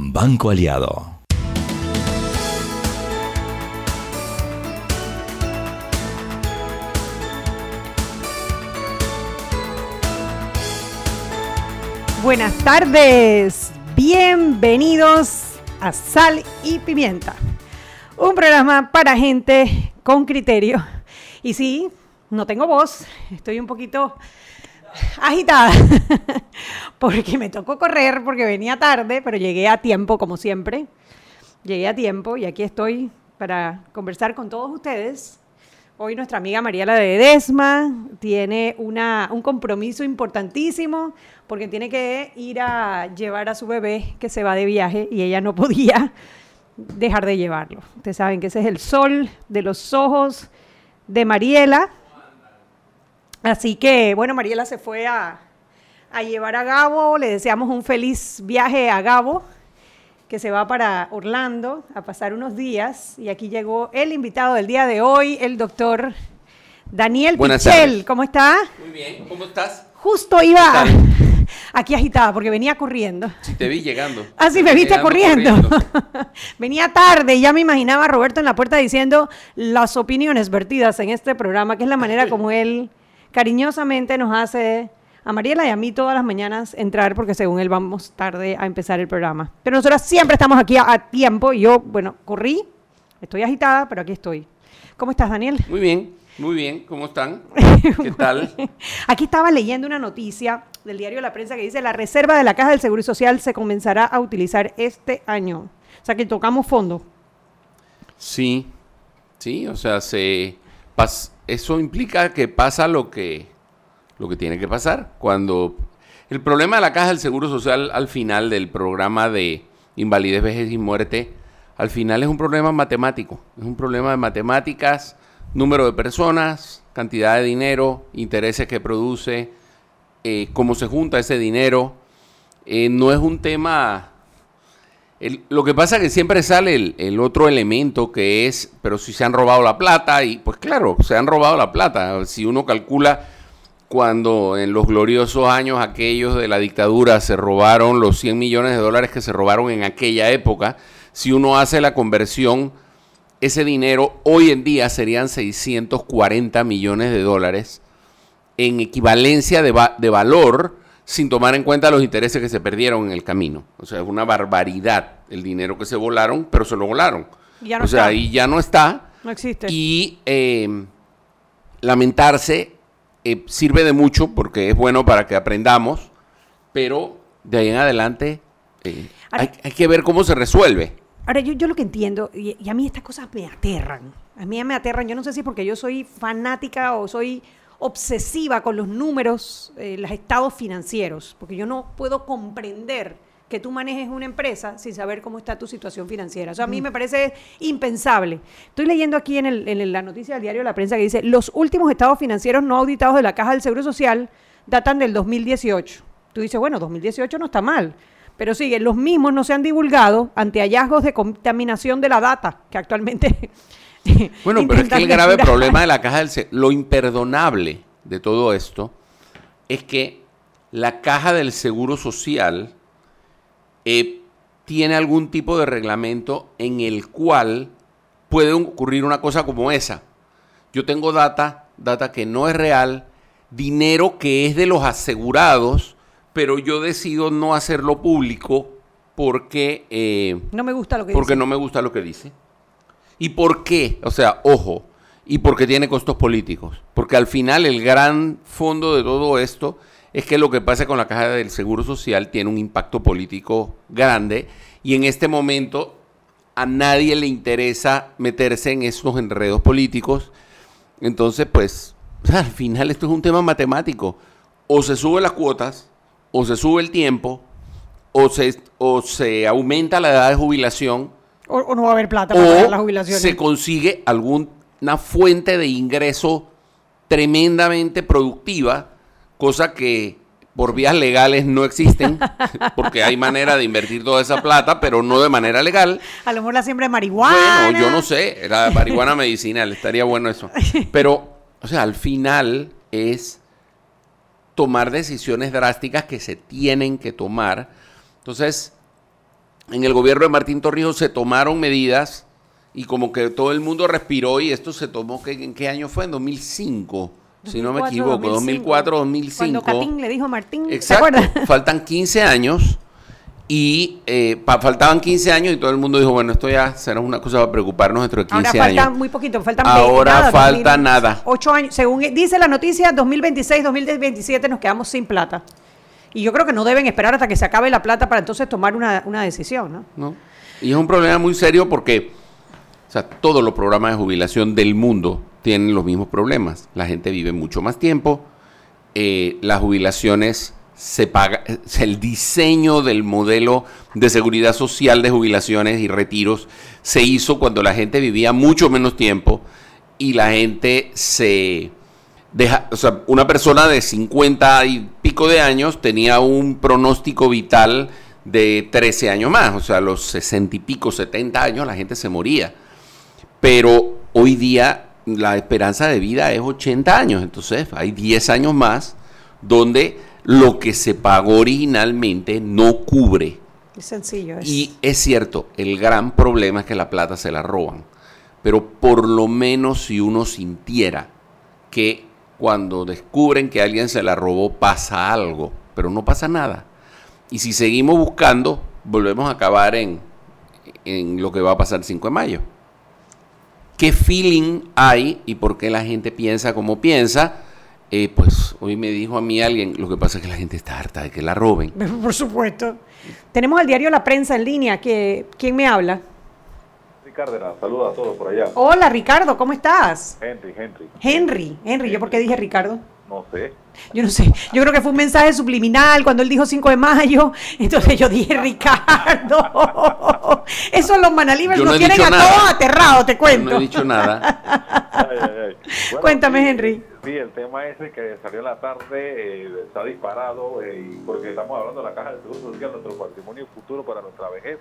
Banco Aliado. Buenas tardes, bienvenidos a Sal y Pimienta, un programa para gente con criterio. Y sí, no tengo voz, estoy un poquito agitada porque me tocó correr porque venía tarde, pero llegué a tiempo como siempre. Llegué a tiempo y aquí estoy para conversar con todos ustedes. Hoy nuestra amiga Mariela de Desma tiene una, un compromiso importantísimo porque tiene que ir a llevar a su bebé que se va de viaje y ella no podía dejar de llevarlo. Ustedes saben que ese es el sol de los ojos de Mariela. Así que, bueno, Mariela se fue a, a llevar a Gabo. Le deseamos un feliz viaje a Gabo, que se va para Orlando a pasar unos días. Y aquí llegó el invitado del día de hoy, el doctor Daniel Buenas Pichel. tardes. ¿Cómo está? Muy bien, ¿cómo estás? Justo iba aquí agitada porque venía corriendo. Sí, te vi llegando. Ah, sí, me viste corriendo. Venía tarde y ya me imaginaba a Roberto en la puerta diciendo las opiniones vertidas en este programa, que es la manera como él cariñosamente nos hace a Mariela y a mí todas las mañanas entrar, porque según él vamos tarde a empezar el programa. Pero nosotros siempre estamos aquí a, a tiempo y yo, bueno, corrí, estoy agitada, pero aquí estoy. ¿Cómo estás, Daniel? Muy bien, muy bien, ¿cómo están? ¿Qué tal? Aquí estaba leyendo una noticia del diario La Prensa que dice la reserva de la Caja del Seguro Social se comenzará a utilizar este año. O sea que tocamos fondo. Sí, sí, o sea, se pas- eso implica que pasa lo que, lo que tiene que pasar. Cuando el problema de la caja del Seguro Social al final del programa de invalidez, vejez y muerte, al final es un problema matemático, es un problema de matemáticas, número de personas, cantidad de dinero, intereses que produce, eh, cómo se junta ese dinero. Eh, no es un tema lo que pasa es que siempre sale el, otro elemento que es, pero si se han robado la plata, y pues claro, se han robado la plata. Si uno calcula cuando en los gloriosos años aquellos de la dictadura se robaron los 100 millones de dólares que se robaron en aquella época, si uno hace la conversión, ese dinero hoy en día serían 640 millones de dólares en equivalencia de, va- de valor sin tomar en cuenta los intereses que se perdieron en el camino. O sea, es una barbaridad el dinero que se volaron, pero se lo volaron. Ya no o sea, está. ahí ya no está. No existe. Y eh, lamentarse eh, sirve de mucho porque es bueno para que aprendamos, pero de ahí en adelante eh, Ahora- hay, hay que ver cómo se resuelve. Ahora, yo, yo lo que entiendo, y, y a mí estas cosas me aterran. A mí me aterran. Yo no sé si porque yo soy fanática o soy obsesiva con los números, eh, los estados financieros, porque yo no puedo comprender que tú manejes una empresa sin saber cómo está tu situación financiera. O sea, a mí me parece impensable. Estoy leyendo aquí en, el- en la noticia del diario La Prensa que dice, los últimos estados financieros no auditados de la Caja del Seguro Social datan del 2018. Tú dices, bueno, 2018 no está mal. Pero sigue, los mismos no se han divulgado ante hallazgos de contaminación de la data, que actualmente... Bueno, pero es que el grave problema de la caja del se- lo imperdonable de todo esto es que la caja del seguro social eh, tiene algún tipo de reglamento en el cual puede ocurrir una cosa como esa. Yo tengo data, data que no es real, dinero que es de los asegurados, pero yo decido no hacerlo público porque eh, No me gusta lo que porque dice. no me gusta lo que dice. ¿Y por qué? O sea, ojo, y porque tiene costos políticos. Porque al final el gran fondo de todo esto es que lo que pasa con la caja del Seguro Social tiene un impacto político grande y en este momento a nadie le interesa meterse en esos enredos políticos. Entonces, pues, al final esto es un tema matemático. O se suben las cuotas, o se sube el tiempo, o se, o se aumenta la edad de jubilación, O, o no va a haber plata para o jubilaciones. se consigue alguna fuente de ingreso tremendamente productiva, cosa que por vías legales no existen, porque hay manera de invertir toda esa plata, pero no de manera legal. A lo mejor la siembra de marihuana. Bueno, yo no sé, era marihuana medicinal, estaría bueno eso. Pero, o sea, al final es tomar decisiones drásticas que se tienen que tomar. Entonces, en el gobierno de Martín Torrijos se tomaron medidas y como que todo el mundo respiró y esto se tomó, ¿en qué año fue? En 2005, si no me equivoco, 2004, 2005. Cuando Catín le dijo a Martín, Exacto, faltan 15 años y eh, faltaban 15 años y todo el mundo dijo, bueno, esto ya será una cosa para preocuparnos dentro de 15 Ahora falta muy poquito, faltan Ahora falta nada. 8 años, según dice la noticia, 2026, 2027 nos quedamos sin plata. Y yo creo que no deben esperar hasta que se acabe la plata para entonces tomar una, decisión, ¿no? Y es un problema muy serio porque todos los programas de jubilación del mundo tienen los mismos problemas. La gente vive mucho más tiempo, eh, las jubilaciones se paga, el diseño del modelo de seguridad social de jubilaciones y retiros se hizo cuando la gente vivía mucho menos tiempo y la gente se deja, o sea, una persona de 50 y pico de años tenía un pronóstico vital de 13 años más, o sea, a los 60 y pico, 70 años la gente se moría. Pero hoy día la esperanza de vida es 80 años, entonces hay 10 años más donde lo que se pagó originalmente no cubre. Es sencillo. Y es cierto, el gran problema es que la plata se la roban. Pero por lo menos si uno sintiera que cuando descubren que alguien se la robó pasa algo, pero no pasa nada. Y si seguimos buscando, volvemos a acabar en, en lo que va a pasar el 5 de mayo. ¿Qué feeling hay y por qué la gente piensa como piensa? Eh, pues hoy me dijo a mí alguien, lo que pasa es que la gente está harta de que la roben. Por supuesto. Tenemos al diario La Prensa en línea. Que, ¿Quién me habla? Saluda a todos por allá. Hola Ricardo, ¿cómo estás? Henry, Henry. Henry, Henry, ¿yo por qué dije Ricardo? No sé. Yo no sé. Yo creo que fue un mensaje subliminal cuando él dijo 5 de mayo. Entonces yo dije Ricardo. Eso los manalibres nos tienen a todos aterrados, te cuento. no he dicho nada. Cuéntame, Henry. Sí, el tema ese que salió en la tarde eh, está disparado eh, porque estamos hablando de la Caja de Seguro Social, nuestro patrimonio futuro para nuestra vejez.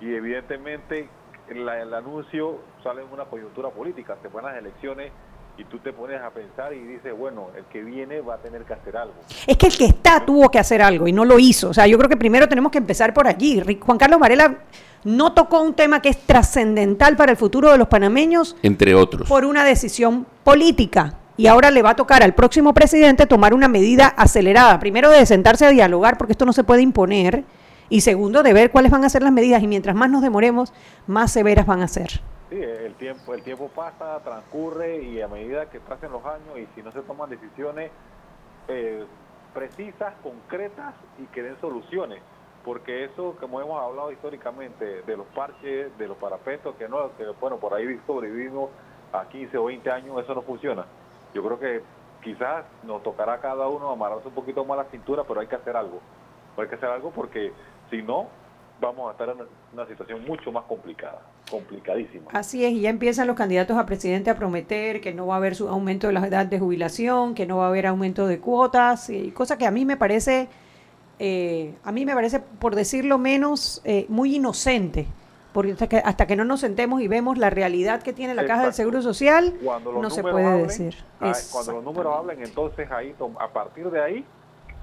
Y evidentemente el anuncio sale en una coyuntura política, se van las elecciones y tú te pones a pensar y dices, bueno, el que viene va a tener que hacer algo. Es que el que está tuvo que hacer algo y no lo hizo. O sea, yo creo que primero tenemos que empezar por allí. Juan Carlos Varela no tocó un tema que es trascendental para el futuro de los panameños. Entre otros. Por una decisión política. Y ahora le va a tocar al próximo presidente tomar una medida acelerada. Primero de sentarse a dialogar, porque esto no se puede imponer. Y segundo, de ver cuáles van a ser las medidas. Y mientras más nos demoremos, más severas van a ser. Sí, el tiempo, el tiempo pasa, transcurre y a medida que pasen los años y si no se toman decisiones eh, precisas, concretas y que den soluciones, porque eso, como hemos hablado históricamente, de los parches, de los parapetos, que no, que bueno, por ahí sobrevivimos a 15 o 20 años, eso no funciona. Yo creo que quizás nos tocará a cada uno amarrarse un poquito más la cintura, pero hay que hacer algo. Hay que hacer algo porque si no, vamos a estar en una situación mucho más complicada, complicadísima. Así es, y ya empiezan los candidatos a presidente a prometer que no va a haber su aumento de la edad de jubilación, que no va a haber aumento de cuotas, y cosa que a mí me parece, eh, a mí me parece, por decirlo menos, eh, muy inocente. Porque hasta que, hasta que no nos sentemos y vemos la realidad que tiene la Caja del Seguro Social, no se puede decir. Cuando los números hablen, entonces ahí, a partir de ahí,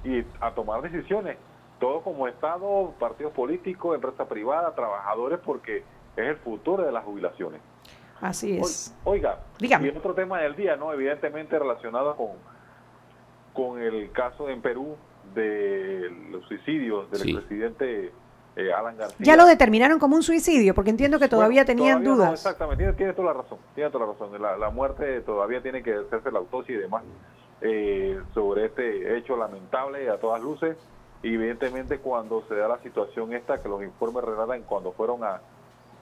y a tomar decisiones todo como Estado, partidos políticos, empresa privada, trabajadores, porque es el futuro de las jubilaciones. Así es. Oiga, Dígame. y otro tema del día, ¿no? Evidentemente relacionado con, con el caso en Perú de los suicidios del presidente eh, Alan García. Ya lo determinaron como un suicidio, porque entiendo que todavía tenían dudas. exactamente, tiene, toda la razón, tiene toda la razón. La, muerte todavía tiene que hacerse la autopsia y demás eh, sobre este hecho lamentable a todas luces y evidentemente cuando se da la situación esta que los informes relatan cuando fueron a,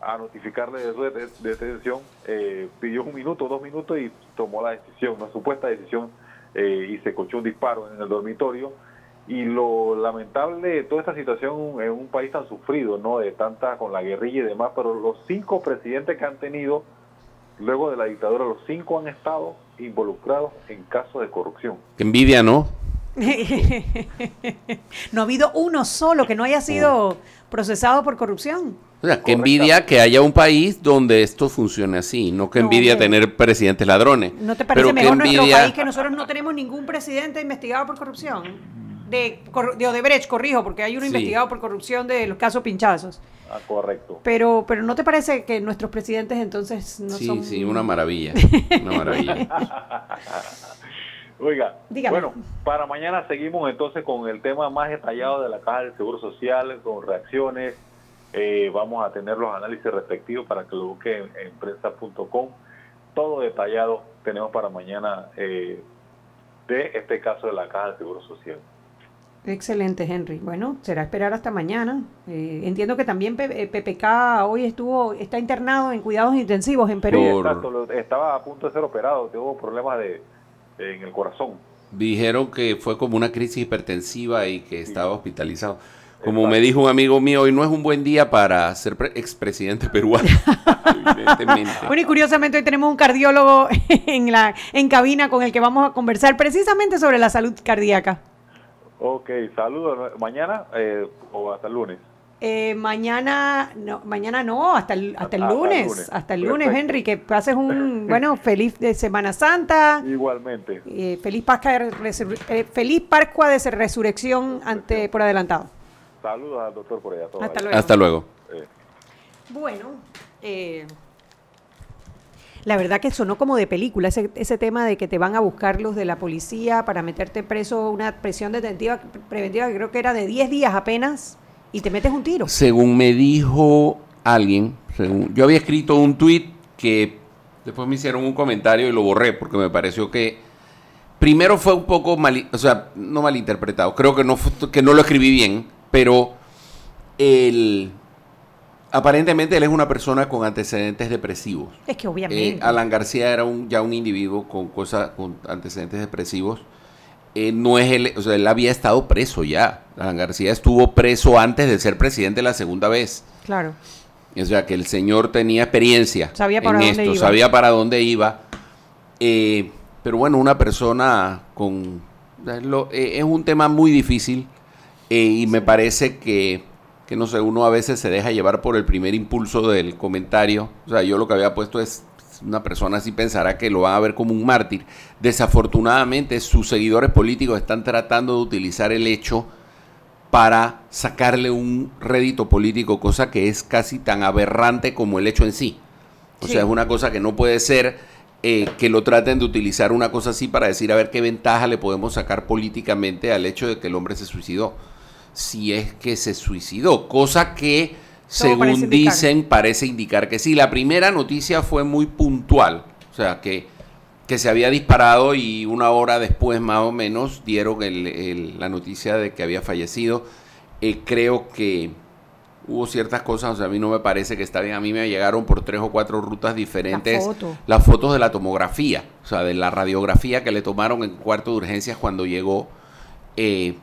a notificarle de su detención, eh, pidió un minuto, dos minutos y tomó la decisión, una supuesta decisión, eh, y se cochó un disparo en el dormitorio. Y lo lamentable de toda esta situación en un país tan sufrido, ¿no? De tanta con la guerrilla y demás, pero los cinco presidentes que han tenido luego de la dictadura, los cinco han estado involucrados en casos de corrupción. Envidia, ¿no? no ha habido uno solo que no haya sido procesado por corrupción. O sea, que envidia que haya un país donde esto funcione así, no que envidia tener presidentes ladrones. ¿No te parece mejor nuestro país que nosotros no tenemos ningún presidente investigado por corrupción? de, de Odebrecht, corrijo, porque hay uno investigado por corrupción de los casos pinchazos. Ah, correcto. Pero, pero ¿no te parece que nuestros presidentes entonces no son...? Sí, sí, una maravilla, una maravilla. Oiga, bueno, para mañana seguimos entonces con el tema más detallado de la Caja del Seguro Social, con reacciones. Eh, vamos a tener los análisis respectivos para que lo busquen en, prensa.com. Todo detallado tenemos para mañana eh, de este caso de la Caja del Seguro Social. Excelente, Henry. Bueno, será esperar hasta mañana. Eh, entiendo que también PPK hoy estuvo, está internado en cuidados intensivos en Perú. estaba a punto de ser operado, tuvo problemas de en el corazón. Dijeron que fue como una crisis hipertensiva y que estaba hospitalizado. Como me dijo un amigo mío, hoy no es un buen día para ser expresidente peruano. bueno, y curiosamente hoy tenemos un cardiólogo en la en cabina con el que vamos a conversar precisamente sobre la salud cardíaca. Ok, saludos. ¿Mañana eh, o hasta el lunes? Eh, mañana, no, mañana no, hasta el, hasta el lunes, hasta el lunes, Henry, que pases un, bueno, feliz de Semana Santa. Igualmente. Eh, feliz Pascua de, eh, feliz Pascua de Resurrección ante por adelantado. Saludos al doctor por allá. Hasta luego. Hasta luego. Bueno, la verdad que sonó como de película ese, ese tema de que te van a buscar los de la policía para meterte preso, una presión detentiva preventiva que creo que era de 10 días apenas y te metes un tiro. Según me dijo alguien, según, yo había escrito un tweet que después me hicieron un comentario y lo borré porque me pareció que primero fue un poco mal, o sea, no malinterpretado. Creo que no que no lo escribí bien, pero el aparentemente él es una persona con antecedentes depresivos. Es que obviamente. Eh, Alan García era un, ya un individuo con cosas con antecedentes depresivos eh, no es él, o sea, él había estado preso ya. Alan García estuvo preso antes de ser presidente la segunda vez. Claro. O sea, que el señor tenía experiencia sabía para en dónde esto, iba. sabía para dónde iba. Eh, pero bueno, una persona con... Eh, es un tema muy difícil y me parece que, que, no sé, uno a veces se deja llevar por el primer impulso del comentario. O sea, yo lo que había puesto es una persona así pensará que lo va a ver como un mártir. Desafortunadamente, sus seguidores políticos están tratando de utilizar el hecho para sacarle un rédito político, cosa que es casi tan aberrante como el hecho en sí. O sea, es una cosa que no puede ser eh, que lo traten de utilizar una cosa así para decir a ver qué ventaja le podemos sacar políticamente al hecho de que el hombre se suicidó. Si es que se suicidó, cosa que según dicen, parece indicar que sí. La primera noticia fue muy puntual, o sea, que, que se había disparado y una hora después más o menos dieron la noticia de que había fallecido. Eh, creo que hubo ciertas cosas, o sea, a mí no me parece que está bien. A mí me llegaron por tres o cuatro rutas diferentes las fotos de la tomografía, o sea, de la radiografía que le tomaron en cuarto de urgencias cuando llegó. Eh,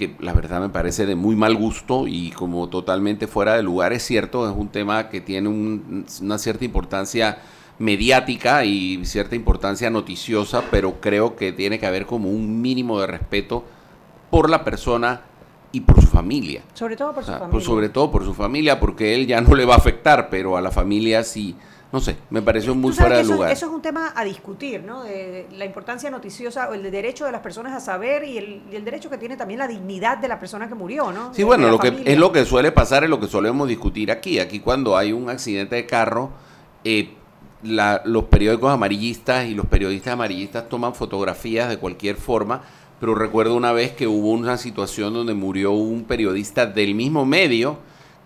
que la verdad me parece de muy mal gusto y como totalmente fuera de lugar. Es cierto, es un tema que tiene una cierta importancia mediática y cierta importancia noticiosa, pero creo que tiene que haber como un mínimo de respeto por la persona y por su familia. Sobre todo por su familia. sobre todo por su familia, porque él ya no le va a afectar, pero a la familia sí no sé, me pareció muy fuera de lugar. Eso es un tema a discutir, ¿no? De, la importancia noticiosa, o el derecho de las personas a saber y el, derecho que tiene también la dignidad de la persona que murió, ¿no? Sí, bueno, lo que es lo que suele pasar, es lo que solemos discutir aquí. Aquí cuando hay un accidente de carro, eh, los periódicos amarillistas y los periodistas amarillistas toman fotografías de cualquier forma, pero recuerdo una vez que hubo una situación donde murió un periodista del mismo medio,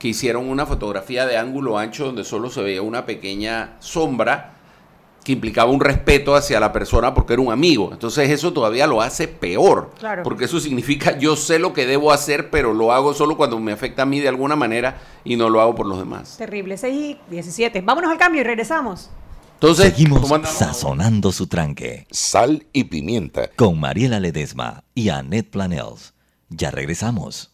que hicieron una fotografía de ángulo ancho donde solo se veía una pequeña sombra que implicaba un respeto hacia la persona porque era un amigo. Entonces eso todavía lo hace peor. Porque eso significa yo sé lo que debo hacer, pero lo hago solo cuando me afecta a mí de alguna manera y no lo hago por los demás. Terrible. 6 y 17. Vámonos al cambio y regresamos. Entonces, seguimos sazonando su tranque. Sal y pimienta. Con Mariela Ledesma y Annette Planels. Ya regresamos.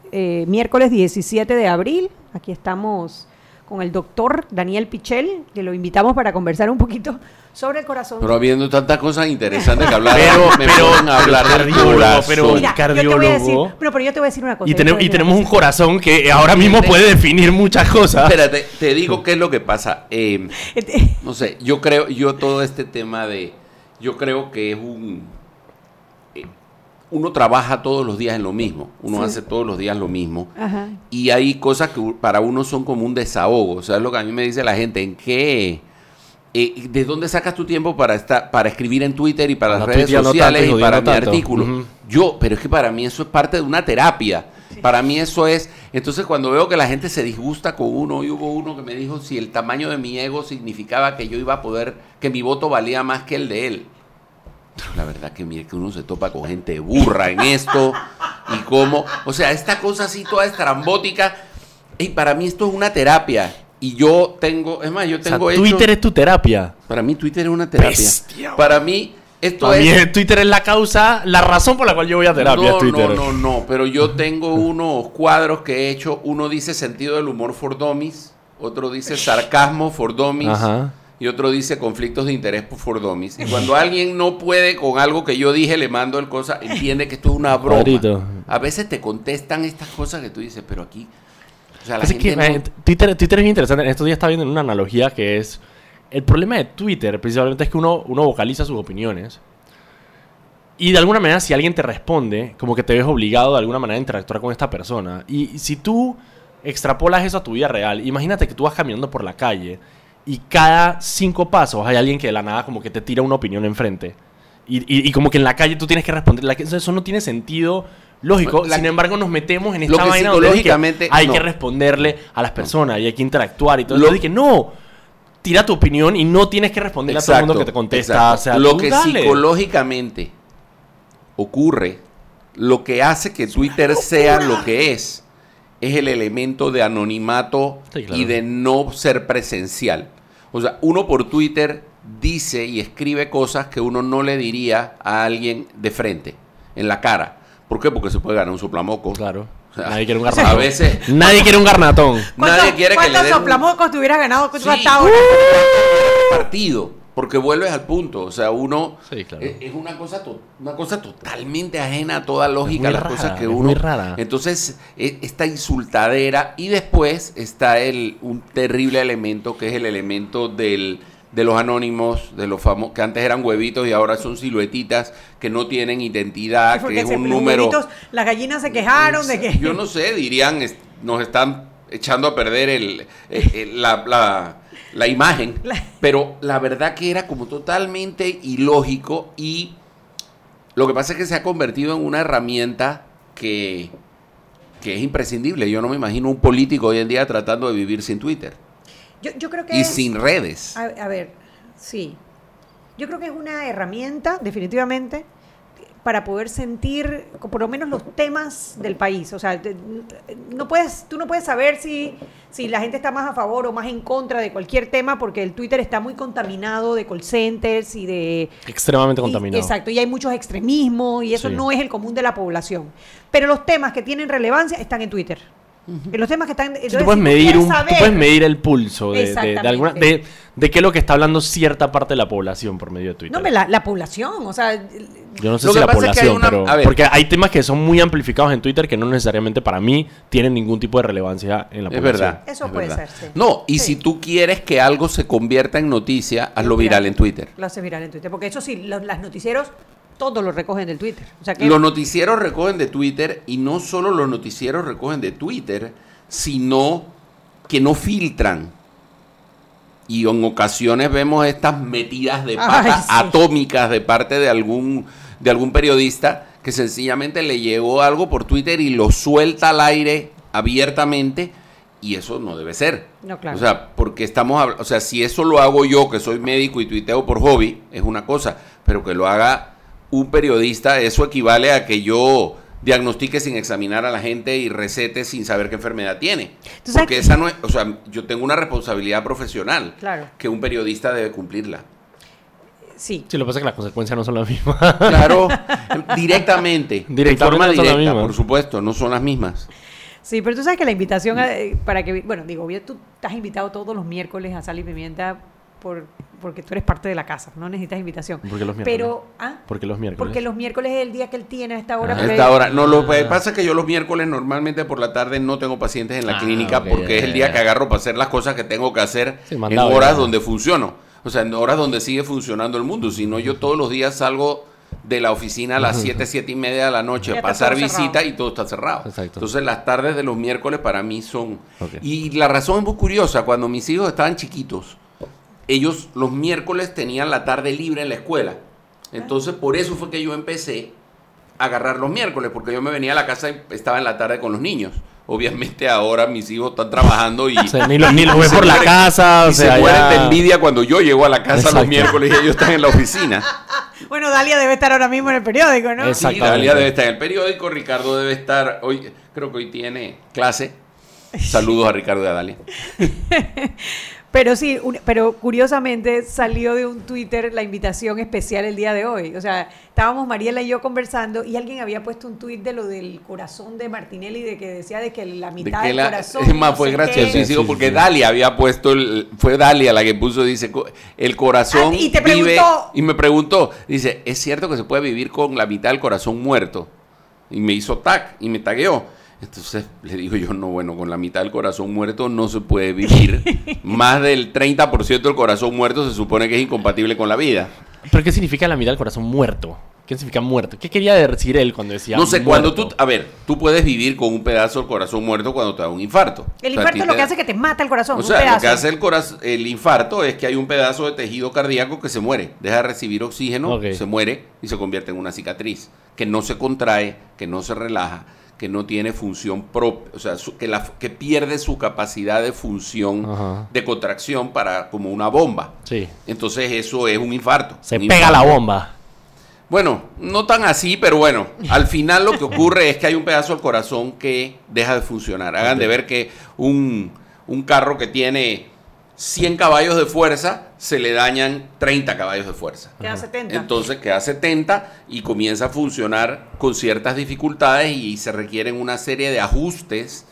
eh, miércoles 17 de abril, aquí estamos con el doctor Daniel Pichel, que lo invitamos para conversar un poquito sobre el corazón. Pero habiendo tantas cosas interesantes que hablar, Pero- me pero- a hablar del cardiólogo, corazón. pero- Mira, yo te voy a cardiólogo. decir, pero, pero yo te voy a decir una cosa. Y, yo te tenemos, voy a y tenemos un corazón que ahora mismo puede definir muchas cosas. Espérate, te digo qué es lo que pasa. Eh, Este, no sé, yo creo, yo todo este tema de, yo creo que es un, uno trabaja todos los días en lo mismo, uno Sí. hace todos los días lo mismo. Ajá. Y hay cosas que para uno son como un desahogo. O sea, es lo que a mí me dice la gente. ¿En qué? eh, ¿De dónde sacas tu tiempo para estar, para escribir en Twitter y para las redes sociales tanto y para mi tanto. artículo? Yo, pero es que para mí eso es parte de una terapia. Para mí eso es. Entonces, cuando veo que la gente se disgusta con uno, hoy hubo uno que me dijo si el tamaño de mi ego significaba que yo iba a poder, que mi voto valía más que el de él. La verdad que mire que uno se topa con gente burra en esto y cómo, o sea, esta cosa así toda estrambótica, y para mí esto es una terapia. Y yo tengo, es más, yo O sea, tengo hecho- Twitter es tu terapia. para mí Twitter es una terapia. Bestia. Para mí esto Para mí Twitter es la causa, la razón por la cual yo voy a terapia. no, es Twitter. no, no, no, pero yo tengo unos cuadros que he hecho, uno dice sentido del humor for dummies, otro dice sarcasmo for dummies Ajá. Y otro dice conflictos de interés for dummies. Y cuando alguien no puede con algo que yo dije, le mando el cosa, entiende que esto es una broma. A veces te contestan estas cosas que tú dices, pero aquí o sea, la Así que, gente no- eh, Twitter, Twitter es interesante. En estos días estaba viendo una analogía que es. El problema de Twitter, principalmente, es que uno, uno vocaliza sus opiniones. Y de alguna manera, si alguien te responde, como que te ves obligado de alguna manera a interactuar con esta persona. Y si tú extrapolas eso a tu vida real, imagínate que tú vas caminando por la calle y cada cinco pasos hay alguien que de la nada como que te tira una opinión enfrente. Y, y- y como que en la calle tú tienes que responder. La Eso, no tiene sentido lógico. La- Sin embargo, nos metemos en Lo esta que vaina donde que hay no. que responderle a las personas y hay que interactuar y todo. Lo- Yo dije, no, tira tu opinión y no tienes que responderle a todo el mundo que te contesta. exacto. O sea, lo que dale. psicológicamente ocurre, lo que hace que Twitter sea lo que es, es el elemento de anonimato Sí, claro. y de no ser presencial. O sea, uno por Twitter dice y escribe cosas que uno no le diría a alguien de frente, en la cara. ¿Por qué? Porque se puede ganar un soplamoco. Claro. O sea, Nadie quiere un a garnatón. veces Nadie quiere un garnatón. nadie quiere que le ¿Cuántos den un- soplamocos te hubieras ganado Sí. hasta ahora? partido. Porque vuelves al punto, o sea, uno Sí, claro. es, es una cosa to- una cosa totalmente ajena a toda lógica, muy las rara, cosas que es uno muy rara. Entonces, e- esta insultadera y después está el un terrible elemento que es el elemento del de los anónimos, de los famosos que antes eran huevitos y ahora son siluetitas que no tienen identidad, que es un número huevitos, las gallinas se quejaron de que... yo no sé, dirían, es- nos están echando a perder el, eh, eh, la, la- la imagen, La- pero la verdad que era como totalmente ilógico y lo que pasa es que se ha convertido en una herramienta que, que es imprescindible. Yo no me imagino un político hoy en día tratando de vivir sin Twitter Yo, yo creo que... y es- sin redes. A, a ver, sí. Yo creo que es una herramienta, definitivamente, para poder sentir por lo menos los temas del país. O sea, no puedes, tú no puedes saber si, si la gente está más a favor o más en contra de cualquier tema porque el Twitter está muy contaminado de call centers y de... Extremadamente y- contaminado. exacto, y hay muchos extremismos y eso Sí. no es el común de la población. Pero los temas que tienen relevancia están en Twitter. En Los temas que están... Sí, entonces, tú, puedes si medir un, tú saber- puedes medir el pulso de, de- de alguna, de, de qué es lo que está hablando cierta parte de la población por medio de Twitter. No, me la, la población, o sea, Yo no sé si la pasa es que hay población, una- pero. Porque hay temas que son muy amplificados en Twitter que no necesariamente para mí tienen ningún tipo de relevancia en la Es población. verdad. Eso es puede verdad. ser, sí. No, y Sí. si tú quieres que algo se convierta en noticia, hazlo viral en Twitter. Lo hace viral en Twitter. Porque eso sí, los, las noticieros, todos lo recogen del Twitter. O sea que Los noticieros recogen de Twitter y no solo los noticieros recogen de Twitter, sino que no filtran. Y en ocasiones vemos estas metidas de Ay, pata sí. atómicas de parte de algún, de algún periodista que sencillamente le llegó algo por Twitter y lo suelta al aire abiertamente y eso no debe ser. No, claro. O sea, porque estamos, o sea, si eso lo hago yo que soy médico y tuiteo por hobby, es una cosa, pero que lo haga un periodista, eso equivale a que yo diagnostique sin examinar a la gente y recete sin saber qué enfermedad tiene. Porque que- esa no es, o sea, yo tengo una responsabilidad profesional Claro. que un periodista debe cumplirla. sí. Sí, lo que pasa es que las consecuencias no son las mismas. Claro, directamente, de forma no directa, por supuesto, no son las mismas. Sí, pero tú sabes que la invitación eh, para que, bueno, digo, tú estás invitado todos los miércoles a Sal y Pimienta por, porque tú eres parte de la casa, no necesitas invitación. ¿Por qué los miércoles? Pero, ¿ah? Porque los miércoles. Porque los miércoles es el día que él tiene a esta hora. Ah. A esta hora, no, lo que pasa es que yo los miércoles normalmente por la tarde no tengo pacientes en la Ah, clínica porque es el día que agarro para hacer las cosas que tengo que hacer Sí, en horas ya. donde funciono. O sea, en horas donde sigue funcionando el mundo. Si no, yo todos los días salgo de la oficina a las 7, 7 y media de la noche a pasar visita y todo está cerrado. Exacto. Entonces las tardes de los miércoles para mí son... Y la razón es muy curiosa. Cuando mis hijos estaban chiquitos, ellos los miércoles tenían la tarde libre en la escuela. Entonces por eso fue que yo empecé a agarrar los miércoles, porque yo me venía a la casa y estaba en la tarde con los niños. Obviamente ahora mis hijos están trabajando y... O sea, ni, lo- ni los por la casa, o y sea, se mueren ya- de envidia cuando yo llego a la casa Exacto. los miércoles y ellos están en la oficina. Bueno, Dalia debe estar ahora mismo en el periódico, ¿no? Sí. Dalia debe estar en el periódico, Ricardo debe estar, hoy creo que hoy tiene clase. Saludos a Ricardo y a Dalia. Pero sí, un- pero curiosamente salió de un Twitter la invitación especial el día de hoy. O sea, estábamos Mariela y yo conversando y alguien había puesto un tuit de lo del corazón de Martinelli, de que decía de que la De mitad que del la- corazón. es más, no fue graciosísimo. Sí, sí, porque sí. Dalia había puesto, el, fue Dalia la que puso, dice, co- el corazón Ah, y te vive, preguntó. y me preguntó, dice, ¿es cierto que se puede vivir con la mitad del corazón muerto? Y me hizo tag y me tagueó. Entonces le digo yo, no, bueno, con la mitad del corazón muerto no se puede vivir. Más del 30% del corazón muerto se supone que es incompatible con la vida. ¿Pero qué significa la mitad del corazón muerto? ¿Qué significa muerto? ¿Qué quería decir él cuando decía no sé, muerto? cuando tú, a ver, tú puedes vivir con un pedazo del corazón muerto cuando te da un infarto. El O sea, a infarto es lo te que hace que te mata el corazón. O un sea, lo que hace el, coraz- el infarto es que hay un pedazo de tejido cardíaco que se muere, deja de recibir oxígeno, se muere y se convierte en una cicatriz, que no se contrae, que no se relaja, que no tiene función propia, o sea, su- que, la, que pierde su capacidad de función Ajá. de contracción para como una bomba. Sí. Entonces eso es un infarto. Se Un pega infarto. la bomba. Bueno, no tan así, pero bueno, al final lo que ocurre es que hay un pedazo del corazón que deja de funcionar. Hagan de ver que un, un carro que tiene 100 caballos de fuerza, se le dañan 30 caballos de fuerza. Queda 70. Entonces queda 70 y comienza a funcionar con ciertas dificultades y se requieren una serie de ajustes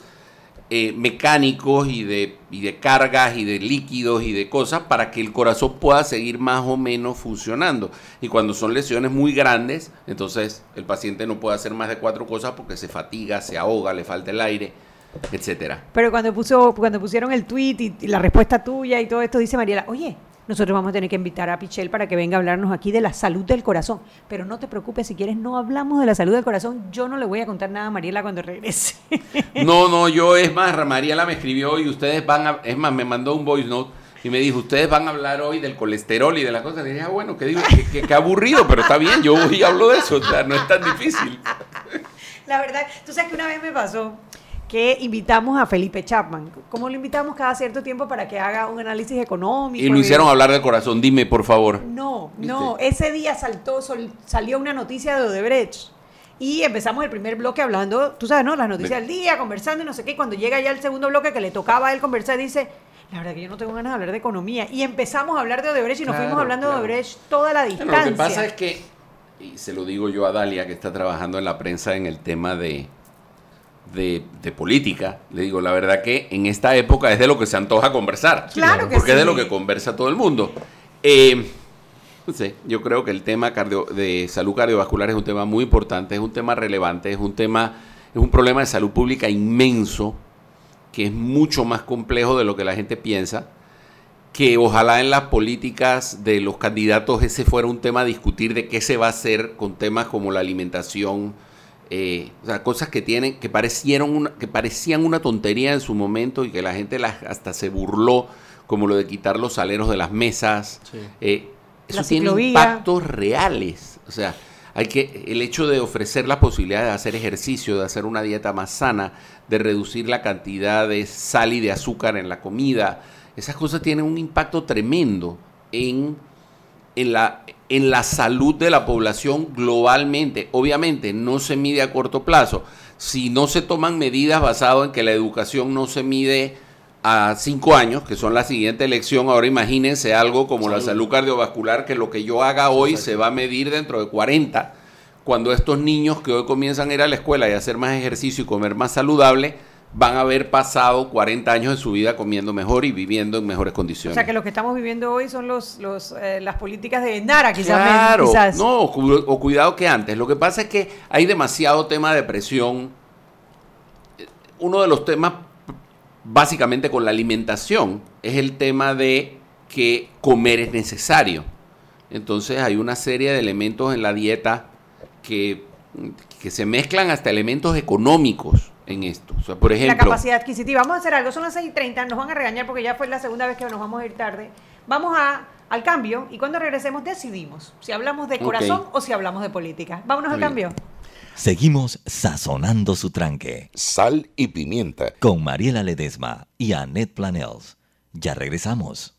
eh, mecánicos y de, y de cargas y de líquidos y de cosas para que el corazón pueda seguir más o menos funcionando. Y cuando son lesiones muy grandes, entonces el paciente no puede hacer más de cuatro cosas porque se fatiga, se ahoga, le falta el aire, etcétera. Pero cuando, puso, cuando pusieron el tweet y, y la respuesta tuya y todo esto, dice Mariela, oye, nosotros vamos a tener que invitar a Pichel para que venga a hablarnos aquí de la salud del corazón. Pero no te preocupes, si quieres no hablamos de la salud del corazón. Yo no le voy a contar nada a Mariela cuando regrese. No, no, yo es más, Mariela me escribió y ustedes van a, es más, me mandó un voice note y me dijo, ustedes van a hablar hoy del colesterol y de las cosas. Le dije, ah, bueno, que digo, que, que aburrido, pero está bien, yo voy y hablo de eso, o sea, no es tan difícil. La verdad, tú sabes que una vez me pasó que invitamos a Felipe Chapman. Como lo invitamos cada cierto tiempo para que haga un análisis económico. Y lo hicieron hablar del corazón, dime por favor. No, no, ese día saltó, sol- salió una noticia de Odebrecht. Y empezamos el primer bloque hablando, tú sabes, ¿no? Las noticias del día, conversando y no sé qué. Cuando llega ya el segundo bloque que le tocaba a él conversar, dice, la verdad que yo no tengo ganas de hablar de economía. Y empezamos a hablar de Odebrecht y nos Claro, fuimos hablando claro. de Odebrecht toda la Bueno, distancia. lo que pasa es que, y se lo digo yo a Dalia, que está trabajando en la prensa en el tema de, de, de política, le digo, la verdad que en esta época es de lo que se antoja conversar. Claro que Porque es de lo que conversa todo el mundo. Eh, no sé, yo creo que el tema cardio- de salud cardiovascular es un tema muy importante, es un tema relevante, es un tema, es un problema de salud pública inmenso, que es mucho más complejo de lo que la gente piensa que ojalá en las políticas de los candidatos ese fuera un tema a discutir de qué se va a hacer con temas como la alimentación, eh, o sea, cosas que tienen, que parecieron una, que parecían una tontería en su momento y que la gente las, hasta se burló, como lo de quitar los aleros de las mesas. Eh, eso La tiene impactos reales. O sea, hay que, el hecho de ofrecer la posibilidad de hacer ejercicio, de hacer una dieta más sana, de reducir la cantidad de sal y de azúcar en la comida, esas cosas tienen un impacto tremendo en, en, la, en la salud de la población globalmente. Obviamente no se mide a corto plazo. Si no se toman medidas basadas en que la educación no se mide a cinco años, que son la siguiente elección, ahora imagínense algo como la salud cardiovascular, que lo que yo haga hoy se va a medir dentro de 40, cuando estos niños que hoy comienzan a ir a la escuela y a hacer más ejercicio y comer más saludable, van a haber pasado 40 años de su vida comiendo mejor y viviendo en mejores O condiciones. sea, que lo que estamos viviendo hoy son los, los, eh, las políticas de Nara, quizás. Claro, quizás. no, o cu- o cuidado que antes. Lo que pasa es que hay demasiado tema de presión. Eh, Uno de los temas, básicamente con la alimentación, es el tema de que comer es necesario. Entonces hay una serie de elementos en la dieta que, que se mezclan hasta elementos económicos en esto. O sea, por la ejemplo, capacidad adquisitiva. Vamos a hacer algo, son las 6.30, nos van a regañar porque ya fue la segunda vez que nos vamos a ir tarde. Vamos a, al cambio y cuando regresemos decidimos si hablamos de corazón o si hablamos de política. Vámonos al cambio. Seguimos sazonando su tranque. Sal y pimienta. Con Mariela Ledesma y Annette Planels. Ya regresamos.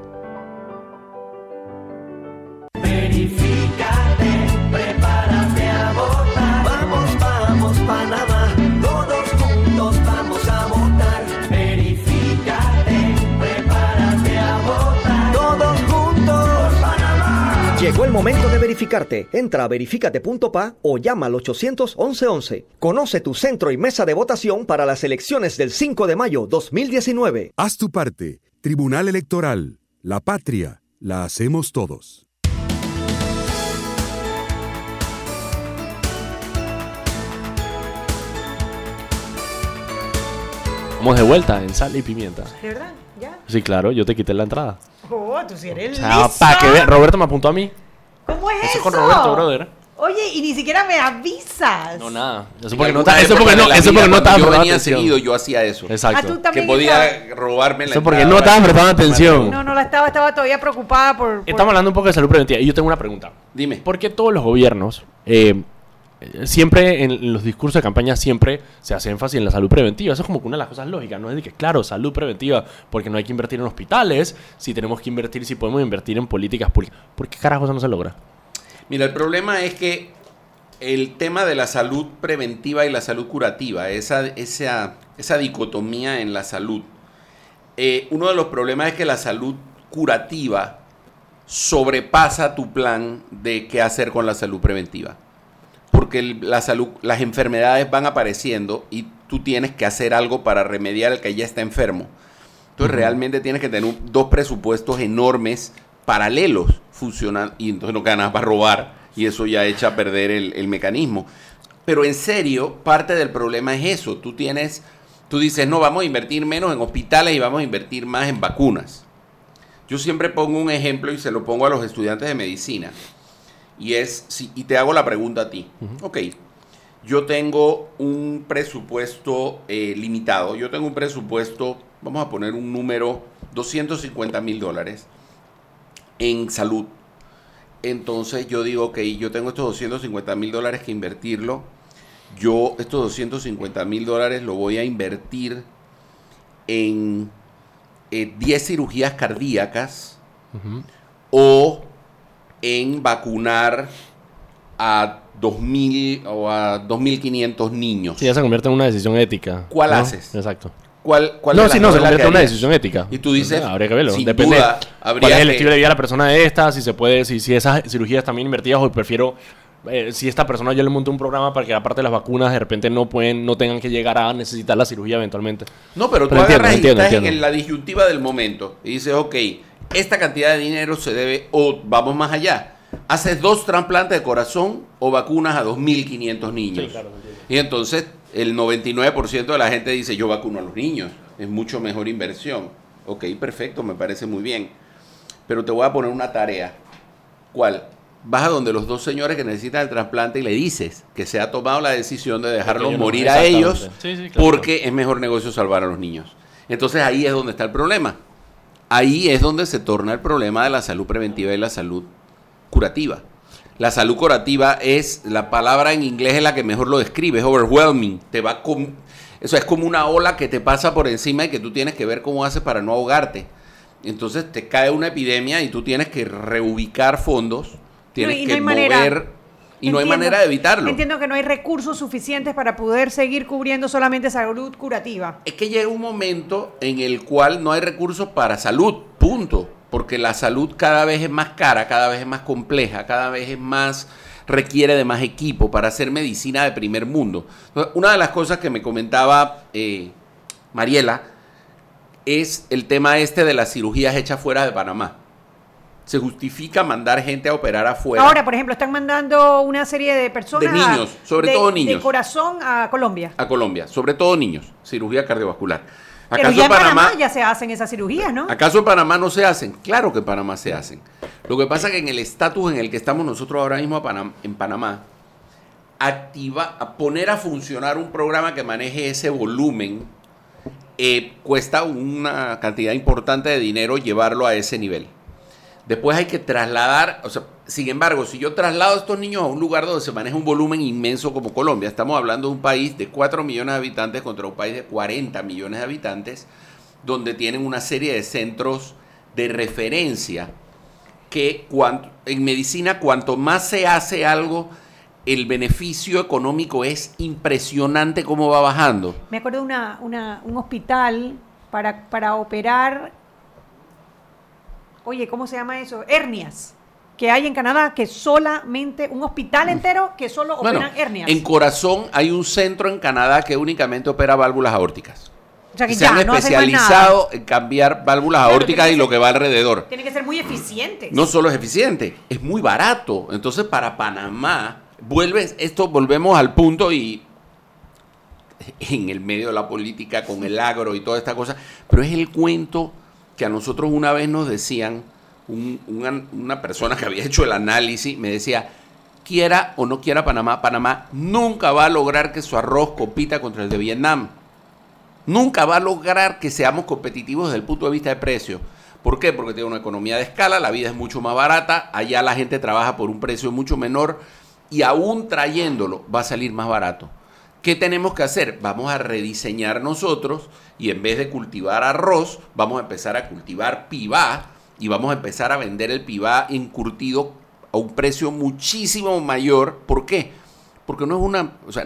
Entra a verificate.pa o llama al 811 Conoce tu centro y mesa de votación para las elecciones del 5 de mayo 2019. Haz tu parte. Tribunal Electoral. La patria. La hacemos todos. Vamos de vuelta en sal y pimienta. ¿De verdad? ¿Ya? Sí, claro, yo te quité la entrada. Oh, tú sí eres O sea, liso. para que Roberto me apuntó a mí. ¿Cómo es Eso eso? es con Roberto, brother. Oye, y ni siquiera me avisas. No, nada. Eso porque no está- eso porque no, eso porque no estaba yo venía atención. seguido, yo hacía eso. Exacto. Ah, tú Que podía estabas- robarme la Eso porque no estaban prestando atención. No, no la estaba, estaba todavía preocupada por. por- Estamos hablando un poco de salud preventiva. Y yo tengo una pregunta. Dime. ¿Por qué todos los gobiernos, eh, siempre en los discursos de campaña, siempre se hace énfasis en la salud preventiva? Eso es como una de las cosas lógicas, ¿no? Es de que, claro, salud preventiva, porque no hay que invertir en hospitales, si tenemos que invertir, si podemos invertir en políticas públicas. ¿Por qué carajo eso no se logra? Mira, el problema es que el tema de la salud preventiva y la salud curativa, esa, esa, esa dicotomía en la salud, eh, uno de los problemas es que la salud curativa sobrepasa tu plan de qué hacer con la salud preventiva. Porque la salud, las enfermedades van apareciendo y tú tienes que hacer algo para remediar al que ya está enfermo. Entonces realmente tienes que tener dos presupuestos enormes paralelos funcionan y entonces no ganas para robar y eso ya echa a perder el, el mecanismo. Pero en serio, parte del problema es eso. Tú tienes, tú dices, no, vamos a invertir menos en hospitales y vamos a invertir más en vacunas. Yo siempre pongo un ejemplo y se lo pongo a los estudiantes de medicina. Y es, si, y te hago la pregunta a ti. Ok, yo tengo un presupuesto eh, limitado. Yo tengo un presupuesto, vamos a poner un número, 250 mil dólares en salud. Entonces yo digo, ok, yo tengo estos 250 mil dólares que invertirlo. Yo estos 250 mil dólares lo voy a invertir en eh, 10 cirugías cardíacas o en vacunar a 2.000 o a 2.500 niños. Sí, ya se convierte en una decisión ética. ¿Cuál ¿no? haces? Exacto. ¿Cuál, cuál no, de sí, no, se convierte en una decisión ética. Y tú dices, habría que verlo. sin Depende. duda, habría ¿Cuál es el que- estilo de vida de la persona esta? Si se puede, si, si esas cirugías también invertidas o prefiero. eh, si esta persona yo le monto un programa para que aparte de las vacunas de repente no pueden no tengan que llegar a necesitar la cirugía eventualmente. No, pero tú entiendo, agarras y estás entiendo. en la disyuntiva del momento y dices, ok, esta cantidad de dinero se debe, o vamos más allá, haces dos trasplantes de corazón o vacunas a 2.500 niños. y entonces el 99% de la gente dice, yo vacuno a los niños, es mucho mejor inversión. Ok, perfecto, me parece muy bien. Pero te voy a poner una tarea. ¿Cuál? Vas a donde los dos señores que necesitan el trasplante y le dices que se ha tomado la decisión de dejarlos no- morir a ellos. Sí, sí, claro. porque es mejor negocio salvar a los niños. Entonces ahí es donde está el problema. Ahí es donde se torna el problema de la salud preventiva y la salud curativa. La salud curativa es, la palabra en inglés es la que mejor lo describe, es overwhelming. Te va con, eso es como una ola que te pasa por encima y que tú tienes que ver cómo haces para no ahogarte. Entonces te cae una epidemia y tú tienes que reubicar fondos tienes no que manera- y no hay manera de evitarlo. Entiendo que no hay recursos suficientes para poder seguir cubriendo solamente salud curativa. Es que llega un momento en el cual no hay recursos para salud, punto. Porque la salud cada vez es más cara, cada vez es más compleja, cada vez es más requiere de más equipo para hacer medicina de primer mundo. Una de las cosas que me comentaba eh, Mariela es el tema este de las cirugías hechas fuera de Panamá. Se justifica mandar gente a operar afuera. Ahora, por ejemplo, están mandando una serie de personas. De a- niños, sobre de- todo niños. De corazón a Colombia. a Colombia, sobre todo niños, cirugía cardiovascular. Pero ¿Acaso ya en Panamá, Panamá, ya se hacen esas cirugías, ¿no? ¿Acaso en Panamá no se hacen? Claro que en Panamá se hacen. Lo que pasa es que en el estatus en el que estamos nosotros ahora mismo Panam- en Panamá, activa, a poner a funcionar un programa que maneje ese volumen eh, cuesta una cantidad importante de dinero llevarlo a ese nivel. Después hay que trasladar, o sea, sin embargo, si yo traslado a estos niños a un lugar donde se maneja un volumen inmenso como Colombia, estamos hablando de un país de 4 millones de habitantes contra un país de 40 millones de habitantes, donde tienen una serie de centros de referencia que en medicina cuanto más se hace algo, el beneficio económico es impresionante cómo va bajando. Me acuerdo de una, una- un hospital para, para operar. Oye, ¿cómo se llama eso? Hernias. Que hay en Canadá, que solamente. Un hospital entero que solo Bueno, operan hernias. en corazón hay un centro en Canadá que únicamente opera válvulas aórticas. o sea que se han no especializado en cambiar válvulas Claro, aórticas tiene y lo que va alrededor. Tienen que ser muy eficientes. No solo es eficiente, es muy barato. Entonces, para Panamá, vuelves, esto volvemos al punto y en el medio de la política, con el agro y toda esta cosa, pero es el cuento que a nosotros una vez nos decían, un- una, persona que había hecho el análisis, me decía, quiera o no quiera Panamá, Panamá nunca va a lograr que su arroz compita contra el de Vietnam. Nunca va a lograr que seamos competitivos desde el punto de vista de precio. ¿Por qué? Porque tiene una economía de escala, la vida es mucho más barata, allá la gente trabaja por un precio mucho menor y aún trayéndolo va a salir más barato. ¿Qué tenemos que hacer? Vamos a rediseñar nosotros y en vez de cultivar arroz, vamos a empezar a cultivar pibá y vamos a empezar a vender el pibá encurtido a un precio muchísimo mayor. ¿Por qué? Porque no es una, o sea,